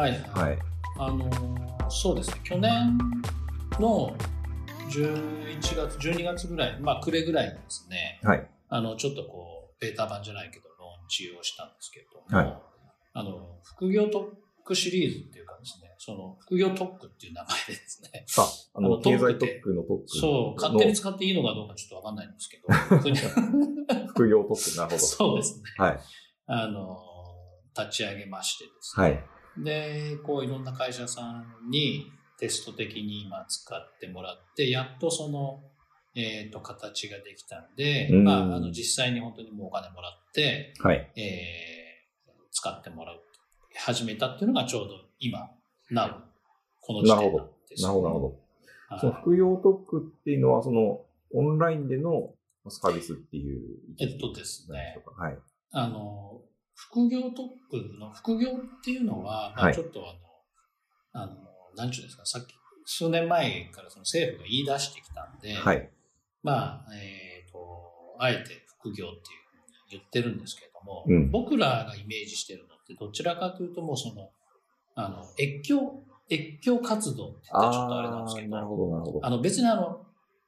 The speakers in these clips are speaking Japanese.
はい、はい。あのーそうですね、去年の11月、12月ぐらい、まあ、暮れぐらいにですね、はい。あの、ちょっとこう、ベータ版じゃないけど、ローンチをしたんですけれども、はいあの、副業特区シリーズっていうかですね、その、副業特区っていう名前でですね、さあ、あの、経済特区の特区の。そう、勝手に使っていいのかどうかちょっとわかんないんですけど、副業特区、なるほど。そうですね。はい。あの、立ち上げましてですね、はい。で、こういろんな会社さんにテスト的に今使ってもらって、やっとその、えっ、と、形ができたんで、うんまあ、あの、実際に本当にもうお金もらって、はい。えー使ってもらう、始めたっていうのがちょうど今、なる、この時点なんですよなるほど、なるほど。はいその副業特区っていうのは、その、オンラインでのサービスっていうえっとですね。はい。あの、副業特区の、副業っていうのは、まあ、はいちょっとあの、あの、なんちゅうんですか、さっき、数年前からその政府が言い出してきたんで、はい。まあ、えっ、と、あえて副業っていうふうに言ってるんですけれども、うん僕らがイメージしてるのって、どちらかというともうその、あの、越境、越境活動って言ったらちょっとあれなんですけど、なるほど、なるほど。あの別にあの、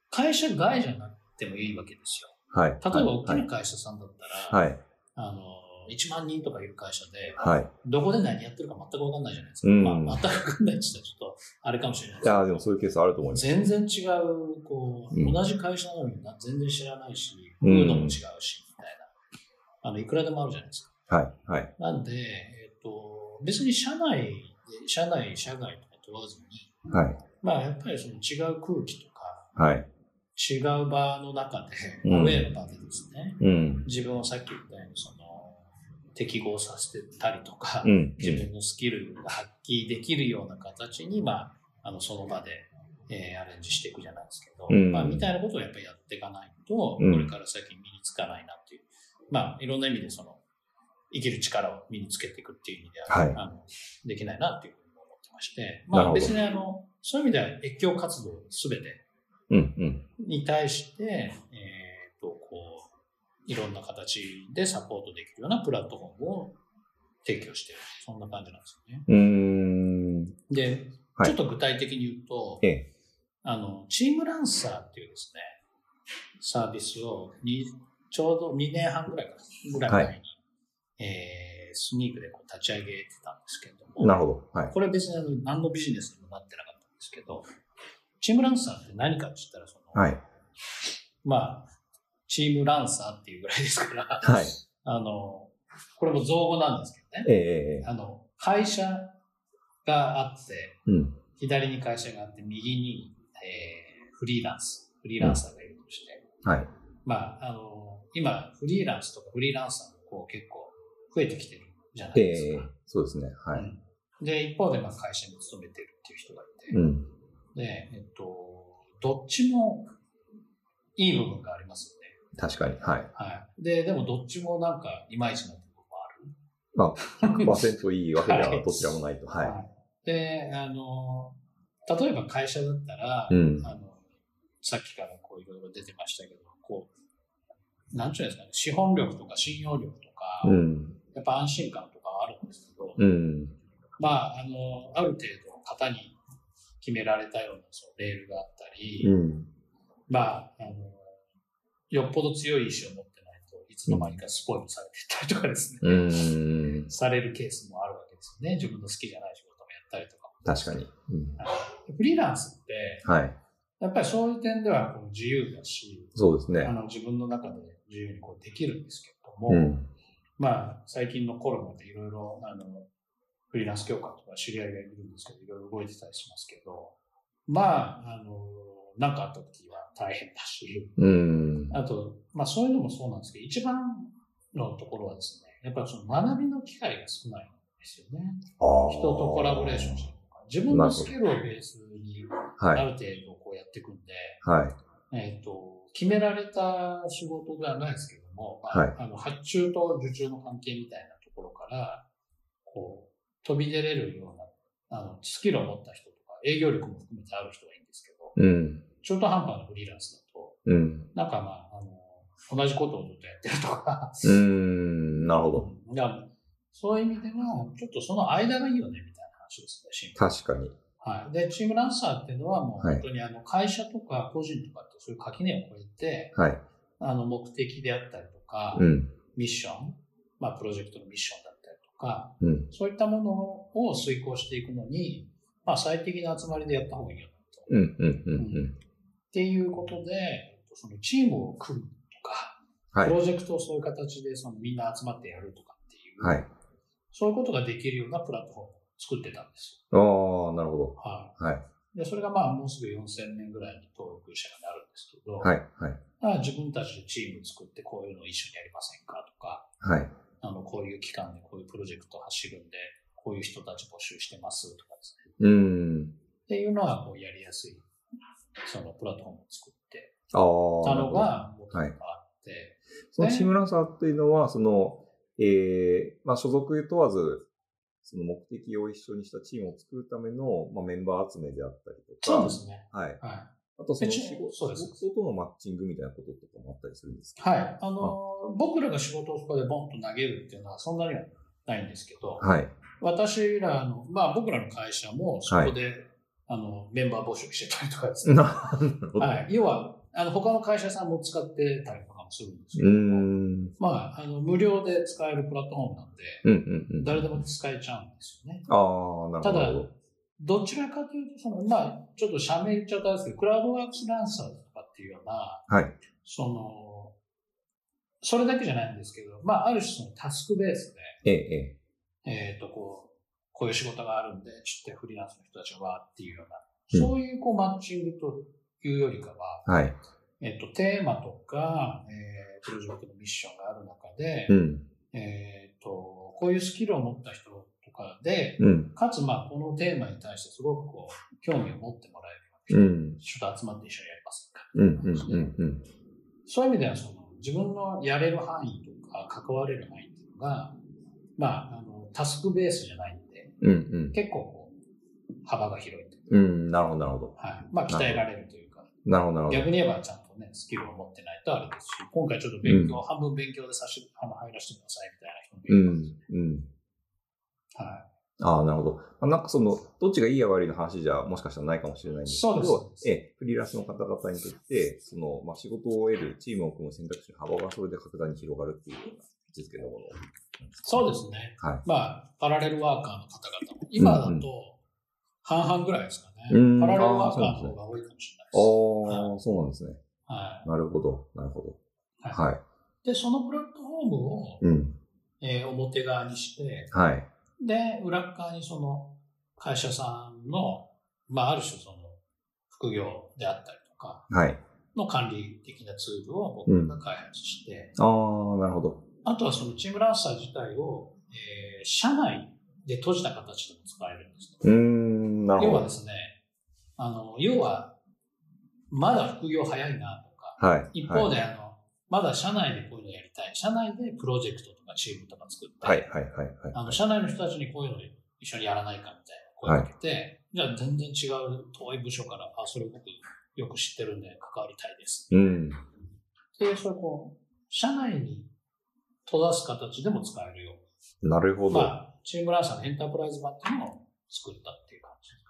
会社外じゃなくてもいいわけですよ。はい。例えば大きはない会社さんだったら、はい。あの、1万人とかいる会社で、はい。どこで何やってるか全く分かんないじゃないですか。うんまあ、全く分かんないって言ったらちょっと、あれかもしれないいやーでもそういうケースあると思います。全然違う、こう、うん同じ会社なのにな全然知らないし、うん風土も違うし、みたいな。あの、いくらでもあるじゃないですか。はい。はい。なんで、えっと、別に社内で、社内、社外とか問わずに、はい。まあ、やっぱりその違う空気とか、はい。違う場の中で、うんアウェーの場でですね、うん。自分をさっき言ったように、その、適合させてたりとか、うん。自分のスキルが発揮できるような形に、まあ、あのその場で、えーアレンジしていくじゃないですけど、うんまあ、みたいなことをやっぱりやっていかないと、うんこれから先身につかないなっていう、まあ、いろんな意味でその、生きる力を身につけていくっていう意味では、はいあのできないなっていうふうに思ってまして、まあ別にあの、そういう意味では越境活動すべてうん。うん。に対して、えっ、と、こう、いろんな形でサポートできるようなプラットフォームを提供している。そんな感じなんですよね。うーん。で、はいちょっと具体的に言うと、ええ。あの、チームランサーっていうですね、サービスをにちょうど2年半ぐらいかぐらい前に、えースニークでこう立ち上げてたんですけれども、なるほど。はい。これは別にあの何のビジネスにもなってなかったんですけど、チームランサーって何かって言ったら、その、はい。まあ、チームランサーっていうぐらいですから、はい。あの、これも造語なんですけどね。ええええ。あの、会社があって、うん。左に会社があって、右に、えーフリーランス、フリーランサーがいるとして、はい。まあ、あの、今、フリーランスとかフリーランサーもこう結構増えてきてるじゃないええですか。そうですね。はい。うんで、一方でまあ会社に勤めてるっていう人がいて、うん。で、えっと、どっちもいい部分がありますよね。確かに。はい。はい。で、でもどっちもなんかいまいちな部分もある。まあ、100%いいわけでははいどちらもないと。はい。で、あの、例えば会社だったら、うん。あの、さっきからこういろいろ出てましたけど、こう、なんちゅうんですかね、資本力とか信用力とか、うん。やっぱ安心感とかはあるんですけど、うん。まあ、あの、ある程度型に決められたようなそのレールがあったり、うん。まあ、あの、よっぽど強い意志を持ってないといつの間にかスポイルされていったりとかですね、うん。されるケースもあるわけですよね。自分の好きじゃない仕事もやったりとか。確かに。うん。フリーランスって、はい。やっぱりそういう点ではこう自由だし、そうですねあ。の自分の中で自由にこうできるんですけれども、うん。まあ最近のコロナでいろいろあのフリーランス協会とか知り合いがいるんですけど、いろいろ動いてたりしますけど、まあ、あの、なんかあった時は大変だし、うん。あと、まあそういうのもそうなんですけど、一番のところはですね、やっぱりその学びの機会が少ないんですよね。人とコラボレーションしたりとか、自分のスキルをベースにはい。ある程度こうやっていくんで、はい。えっ、と、決められた仕事ではないですけども、まあはいあの発注と受注の関係みたいなところから、こう、飛び出れるような、あの、スキルを持った人とか、営業力も含めてある人がいいんですけど、うん。中途半端なフリーランスだと、うん。なんかまあ、あの、同じことをずっとやってるとか。うーん、なるほど。いやそういう意味では、ちょっとその間がいいよね、みたいな話ですね、シンプルに確かに。はい。で、チームランサーっていうのはもうはい本当にあの会社とか個人とかってそういう垣根を越えて、はい。あの目的であったりとか、うん。ミッション、まあプロジェクトのミッションだったりとか、うん。そういったものを遂行していくのに、まあ最適な集まりでやった方がいいよねと。うん。うん。うん。うん。っていうことで、そのチームを組むとか、はいプ。ロジェクトをそういう形でそのみんな集まってやるとかっていう、はい。そういうことができるようなプラットフォームを作ってたんですああ、なるほよ。はど。はい。い。で、それがまあもうすぐ4000年ぐらいに登録者がなるんですけど、はい。はい。まあ自分たちでチーム作ってこういうのを一緒にやりませんかとか、はい。あの、こういう期間でこういうプロジェクトを走るんで、こういう人たち募集してますとかですね。うーん。っていうのはこうやりやすい、そのプラットフォームを作っ。たのが元々あって、そのチームランサーっていうのは、その、ええまあ、所属問わず、その目的を一緒にしたチームを作るための、まあ、メンバー集めであったりとか、そうですね。はい。はい。あとその仕事そうです仕事とのマッチングみたいなこととかもあったりするんですかはい。あの、僕らが仕事をそこでボンと投げるっていうのはそんなにはないんですけど、はい。私らの、まあ僕らの会社もそこで、あの、メンバー募集してたりとかですね。はい。要は、あの、他の会社さんも使ってたりとかもするんですけど。まあ、あの、無料で使えるプラットフォームなんで、うんうんうん。誰でも使えちゃうんですよね。ああ、なるただほど。、どちらかというと、その、まあ、ちょっと社名言っちゃったんですけど、クラウドワークスランサーズとかっていうような、はい。その、それだけじゃないんですけど、まあ、ある種そのタスクベースええ、えで、えっ、と、こう、こういう仕事があるんで、ちょっとフリーランスの人たちがわーっていうような、うんそういうこうマッチングというよりかは、え。はい。えっ、と、テーマとか、えー、プロジェクトのミッションがある中で、うん。えっ、と、こういうスキルを持った人とかで、うん。かつ、まあ、このテーマに対してすごくこう、興味を持ってもらえるような人、うん。ちょっと集まって一緒にやりませんか。うん。うん。うん。うん。そういう意味では、その、自分のやれる範囲とか、関われる範囲っていうのが、まあ、あの、タスクベースじゃないんで、うん。うん。結構こう、幅が広いといううん。なるほど、なるほど。か、はい。まあ、鍛えられるというか、なるほど、なるほど。逆に言えばちゃんとね、スキルを持ってないとあれですし、今回ちょっと勉強、半分勉強でさし、あの、入らせてくださいみたいな人もいるうん。うん。はああ、なるほど。まあ、なんかその、どっちがいいや悪いの話じゃもしかしたらないかもしれないんですけど、そうですええ、フリーランスの方々にとって、その、まあ、仕事を得る、チームを組む選択肢の幅がそれで格段に広がるっていうような位置づけのもの。そうですね。はい。まあ、パラレルワーカーの方々も、今だうんうんと半々ぐらいですかね。うんパラレルワーカーの方が多いかもしれないです。ああ、そうなんですね。はなるほど、なるほど。い。はいはい。で、そのプラットフォームを、うん。えー表側にして、はい。で、裏側にその会社さんの、まあ、ある種その副業であったりとかはい。の管理的なツールを僕が開発して、ああ、なるほど。あとはそのチームランサー自体を、えー社内で閉じた形でも使えるんですうーん、なるほど要はで。すね、あの、要は、まだ副業早いなとか、はい。一方で、あの、まだ社内でこういうのやりたい。社内でプロジェクトとかチームとか作って、はい、はい、はい、はい。あの、社内の人たちにこういうの一緒にやらないかみたいな声をかけて、じゃあ全然違う遠い部署から、あ、それ僕よく知ってるんで関わりたいです。うん。で、それこう、社内に閉ざす形でも使えるような。なるほど。まあ、チームランサーのエンタープライズ版っていうのを作ったっ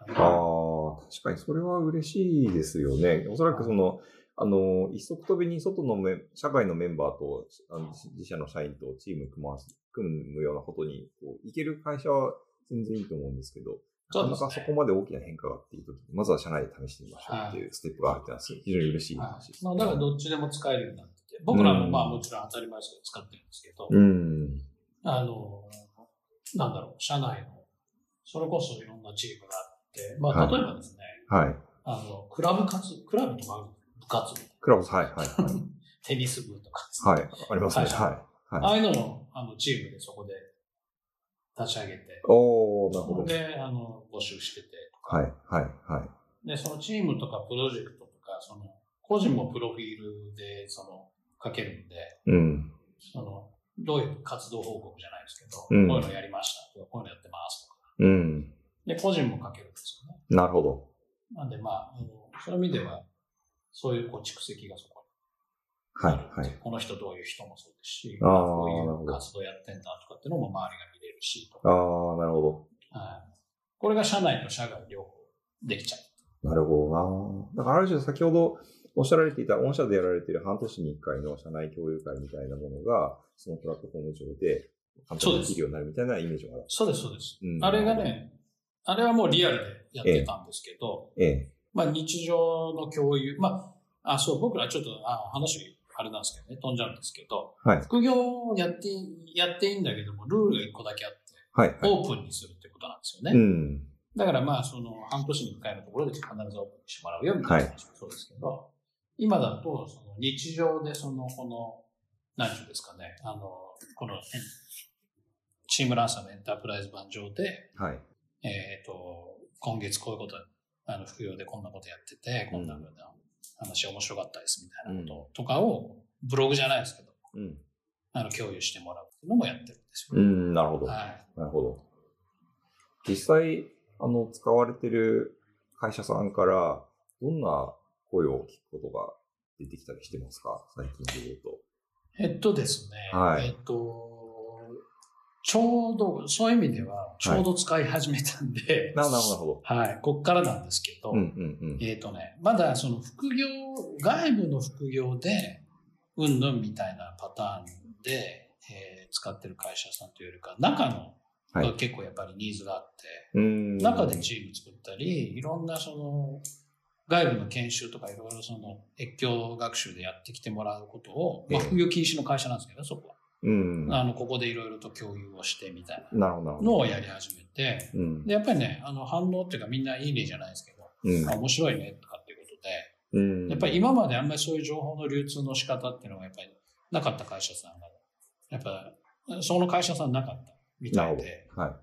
ああ、確かにそれは嬉しいですよね。おそらくその、あの、一足飛びに外のメ社外のメンバーとあの自社の社員とチーム組ま組むようなことにこういける会社は全然いいと思うんですけど、なかなかそこまで大きな変化があっていうときに、まずは社内で試してみましょうっていうステップがあるってのは非常に嬉しいは話です、いまあ、だからどっちでも使えるようになってて、僕らもまあもちろん当たり前ですけど使ってるんですけど、うん。あの、なんだろう、社内の、それこそいろんなチームがあって、まあはい例えばですね、はい。あの、クラブ活、クラブとか部活部、クラブス、はい、はい、はい。テニス部とか、はい、ありますね。はい。あはい。あいうののあのチームでそこで立ち上げて、おー、なるほど。で、あの、募集してて、はい、はい、はい。で、そのチームとかプロジェクトとか、その、個人もプロフィールで、その、書けるんで、うん。その、どういう活動報告じゃないですけど、うんこういうのやりましたとか、こういうのやってますとか。うん。で、個人も書けるんですよね。なるほど。なんで、まあ、あのそういう意味では、そういうこう蓄積がそこはい、はい。この人どういう人もそうですし、あーこういう活動やってんだとかっていうのも周りが見れるし、とああ、なるほど。はい、これが社内と社外両方できちゃう。なるほどな。だからある種先ほどおっしゃられていた、御社でやられている半年に1回の社内共有会みたいなものが、そのプラットフォーム上で簡単にできるようになるみたいなイメージがある。そうです、そうです。うんあれが、ね、あれはもうリアルでやってたんですけど、ええ。まあ日常の共有、まあ、あ、そう、僕らちょっと、あ話、あれなんですけどね、飛んじゃうんですけど、はい。副業をやって、やっていいんだけども、ルールが一個だけあって、はい。はい。オープンにするってことなんですよね。うん。だからまあ、その、半年に一回のところで必ずオープンにしてもらうよ、みたいな話もそうですけど、今だと、その、日常でその、この、何ていうんですかね、あの、この、えチームランサーのエンタープライズ版上で、はい。えっ、と、今月こういうこと、あの、副業でこんなことやってて、こんな風な話面白かったですみたいなこととかを、ブログじゃないですけど、うん。あの、共有してもらうのもやってるんですよ。うん、なるほど。はい。なるほど。実際、あの、使われてる会社さんから、どんな声を聞くことが出てきたりしてますか？最近で言うと。えっとですね、はいえっと、ちょうど、そういう意味では、ちょうど使い始めたんで、ななるほど。はい、こっからなんですけど、うんうんうん。えっ、とね、まだその副業、外部の副業で、うんぬんみたいなパターンで、えー使ってる会社さんというよりか、中のはいが結構やっぱりニーズがあって、うん。中でチーム作ったり、いろんなその、外部の研修とかいろいろその越境学習でやってきてもらうことを、まあ、ええ副業禁止の会社なんですけど、そこは。うん。あの、ここでいろいろと共有をしてみたいな。のをやり始めて、うん。で、やっぱりね、あの、反応っていうかみんないいねじゃないですけど、うんあ面白いねとかっていうことで、うん。やっぱり今まであんまりそういう情報の流通の仕方っていうのがやっぱりなかった会社さんが、やっぱその会社さんなかったみたいで、ど。はい。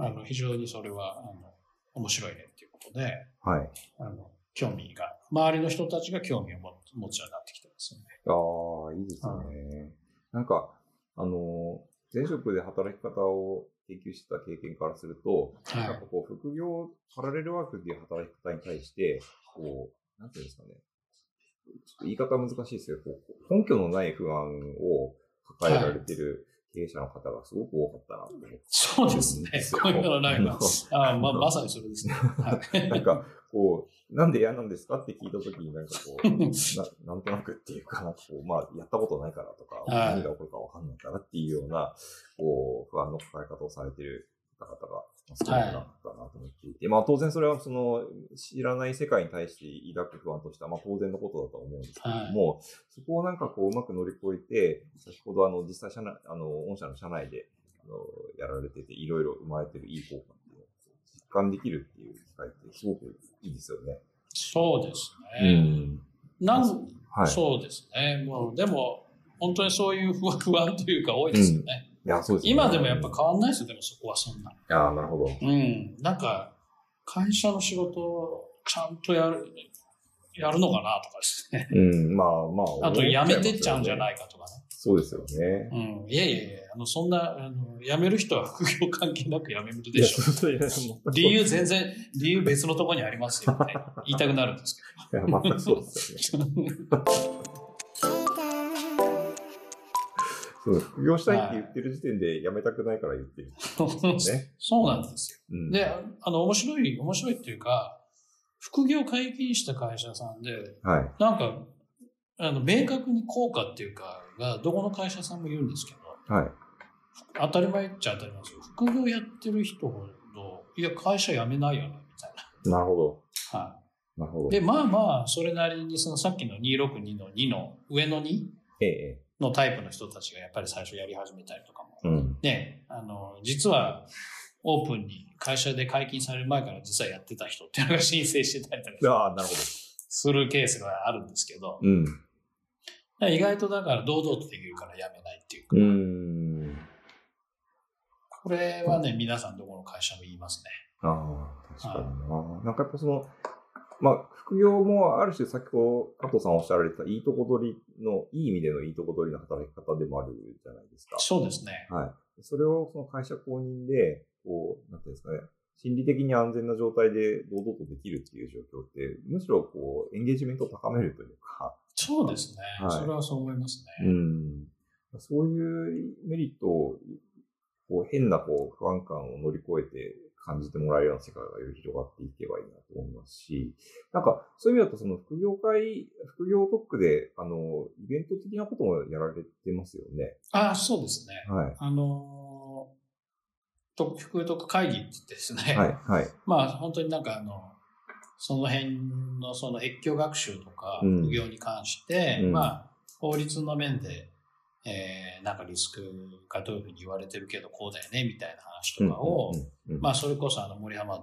あの非常にそれはあの面白いねっていうことで、はい。あの興味が、周りの人たちが興味を持持つようになってきてますよね。ああ、いいですね。なんか、あの、前職で働き方を研究してた経験からすると、なんはかこう、副業、パラレルワークっていう働き方に対して、こう、なんていうんですかね。ちょっと言い方難しいですけど、根拠のない不安を抱えられてる経営者の方がすごく多かったなって。い。そうですね。こういうのないわ。あままさにそれですね。はいなんか、こう、なんで嫌なんですかって聞いたときに、なんかこう、ななんとなくっていうか、こう、まあ、やったことないからとか、はい。何が起こるかわかんないからっていうような、こう、不安の抱え方をされている方々が少なかったなと思っていて、まあ、当然それはその、知らない世界に対して抱く不安としては、まあ、当然のことだと思うんですけれども、そこをなんかこう、うまく乗り越えて、先ほどあの、実際社内、あの、御社の社内で、あの、やられてて、いろいろ生まれてるいい効果感できるっていう機会ってすごくいいですよね。そうですね。なんはい。そうですね。もう、でも、本当にそういう不安不安というか多いですよね。いや、そうですね今でもやっぱ変わんないですよ、でもそこはそんな。いや、なるほど。うん。なんか、会社の仕事をちゃんとやる、やるのかなとかですね。うん、まあまあ。あと、辞めてっちゃうんじゃいないかとかね。そうですよね。うん。いやいやいや、あの、そんな、あの、辞める人は副業関係なく辞めるでしょ。そういや理由全然、理由別のところにありますよって言いたくなるんですいや、全くそうですよね。副業したいって言ってる時点で辞めたくないから言ってる。ね。そうなんですよ。うん。で、あの、面白い、面白いっていうか、副業解禁した会社さんで、はい。なんか、あの、明確に効果っていうか、が、どこの会社さんも言うんですけど、はい。当たり前っちゃ当たり前ですよ。副業やってる人ほど、いや、会社辞めないよね、みたいなるほな。はど。なるほど。い。で、まあまあ、それなりに、そのさっきの262の2の上の2ええ。のタイプの人たちがやっぱり最初やり始めたりとかも。うん。ね、あの、実は、オープンに会社で解禁される前から実はやってた人っていうのが申請してたりとかああ、なるほするケースがあるんですけど、ど。うん。意外とだから堂々とできるからやめないっていうか、うーん。これはね、皆さんどこの会社も言いますね。ああ、確かにな。なんかやっぱその、まあ、副業もある種先ほど加藤さんおっしゃられたいいとこ取りの、いい意味でのいいとこ取りの働き方でもあるじゃないですか。そうですね。はい。それをその会社公認で、こう、なんていうんですかね、心理的に安全な状態で堂々とできるっていう状況って、むしろこう、エンゲージメントを高めるというか、そうですね。はいそれはそう思いますね。うん。そういうメリットを、こう変なこう不安感を乗り越えて感じてもらえるような世界がより広がっていけばいいなと思いますし、なんかそういう意味だとその副業会、副業特区で、あの、イベント的なこともやられてますよね。ああ、そうですね。はい。あのー、特副特会議って言ってですね、はい、はい。まあ本当になんかあの、その辺のその越境学習とかうん副業に関して、うんまあ法律の面で、えー、なんかリスクがどういうふうに言われてるけどこうだよねみたいな話とかを、まあそれこそあの森浜田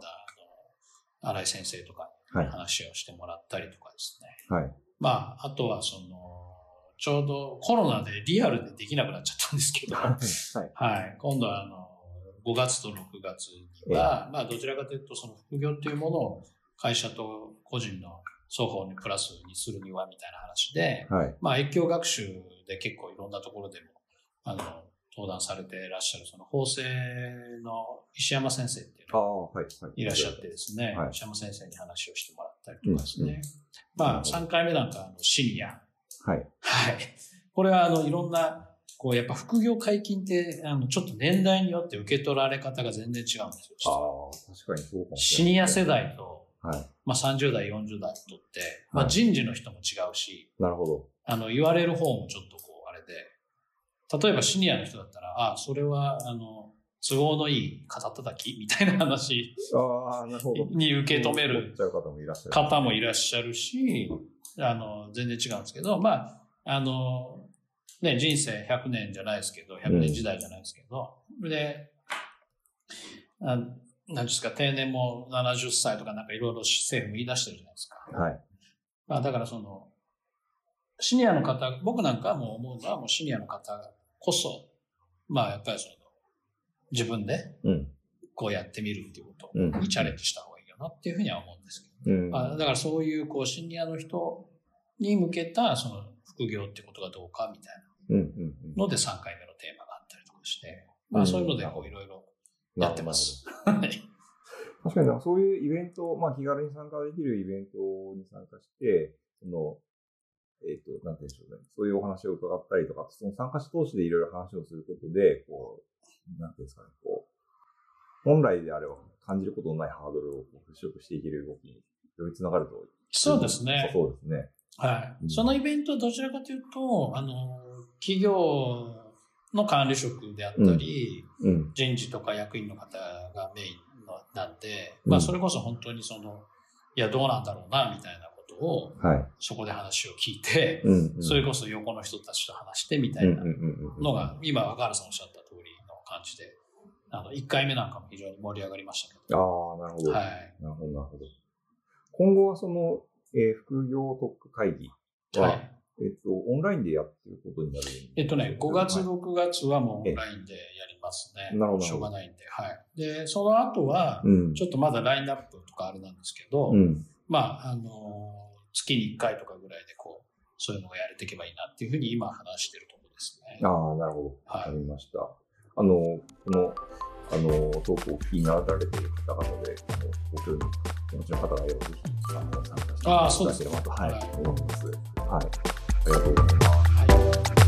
の新井先生とかはいに話をしてもらったりとかですね。はい。まああとはその、ちょうどコロナでリアルでできなくなっちゃったんですけど、はい。はい。今度は、あの、5月と6月には、まあ、どちらかというと、その副業っていうものを会社と個人の双方にプラスにするには、みたいな話で、はい。まあ、越境学習で結構いろんなところでも、あの、登壇されていらっしゃる、その法政の石山先生っていうのがい。らっしゃってですね、はい石山先生に話をしてもらったりとかですね。うんうんまあ、3回目なんか、あのシニア。はい。はい。これは、あの、いろんな、こう、やっぱ副業解禁って、あの、ちょっと年代によって受け取られ方が全然違うんですよ実あは。あ、確かにそうかもしシれない。ニア世代と、はい。まあ、30代、40代とって、まあ、はい人事の人も違うし、なるほど。あの、言われる方もちょっとこう、あれで、例えばシニアの人だったら、あ、それは、あの、都合のいい肩叩きみたいな話ああ、なるほど。に受け止め思る方もいらっしゃる。しあの、全然違うんですけど、まあ、あの、ね、人生100年じゃないですけど、100年時代じゃないですけど、で、あなんですか、定年も70歳とかなんかいろいろ政府も言い出してるじゃないですか。はい。まあだからその、シニアの方、僕なんかも思うのはもうシニアの方こそ、まあやっぱりその、自分でうん。こうやってみるっていうことうん。にチャレンジした方がいいよなっていうふうには思うんですけど、うん。あだからそういうこうシニアの人に向けたその副業ってことがどうかみたい。なので3回目のテーマがあったりとかして、まあそういうのでこういろいろやってます。は い確かにな、そういうイベント、まあ、気軽に参加できるイベントに参加して、その、えっ、と、なんて言うんでしょうね。そういうお話を伺ったりとか、その参加者同士でいろいろ話をすることで、こう、なんていうんですかね、こう、本来であれば感じることのないハードルをこう払拭していける動きによりつながると。そうですね。そうですね。はい。うんそのイベントはどちらかというと、あの、企業の管理職であったり、うん。人事とか役員の方がメインのなんで、うんまあそれこそ本当にその、いや、どうなんだろうな、みたいなことを、はい。そこで話を聞いて、うん、うん。それこそ横の人たちと話してみたいなのが、今、若原さんおっしゃった通りの感じで、あの、1回目なんかも非常に盛り上がりましたけああ、なるほど、ど。はい。なるほど、なるほど。今後はその、えー副業特区会議は、はい。えっと、オンラインでやってることになるえっとね、5月、はい6月はもうオンラインでやりますね。なるほどしょうがないんで。はい。で、その後は、うん。ちょっとまだラインナップとかあれなんですけど、うん。まあ、あのー月に1回とかぐらいでこう、そういうのがやれていけばいいなっていうふうに今話してるところですね。ああ、なるほど。わはいかりました。あの、この、あの、トークをお聞きになられている方々で、あのご興味お持ちの方がいれば、ぜひ、あの、参加していただければと、はい、はい思います。はい。 네.